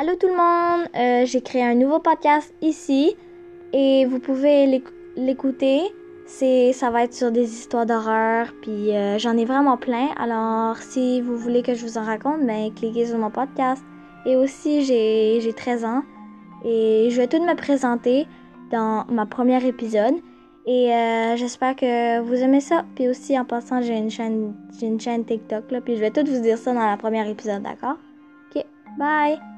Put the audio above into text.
Allô tout le monde, euh, j'ai créé un nouveau podcast ici et vous pouvez l'écouter. C'est, ça va être sur des histoires d'horreur, puis euh, j'en ai vraiment plein. Alors si vous voulez que je vous en raconte, ben cliquez sur mon podcast. Et aussi j'ai, j'ai 13 ans et je vais tout me présenter dans ma première épisode. Et euh, j'espère que vous aimez ça. Puis aussi en passant, j'ai une chaîne, j'ai une chaîne TikTok là, puis je vais tout vous dire ça dans la première épisode, d'accord? Ok, bye.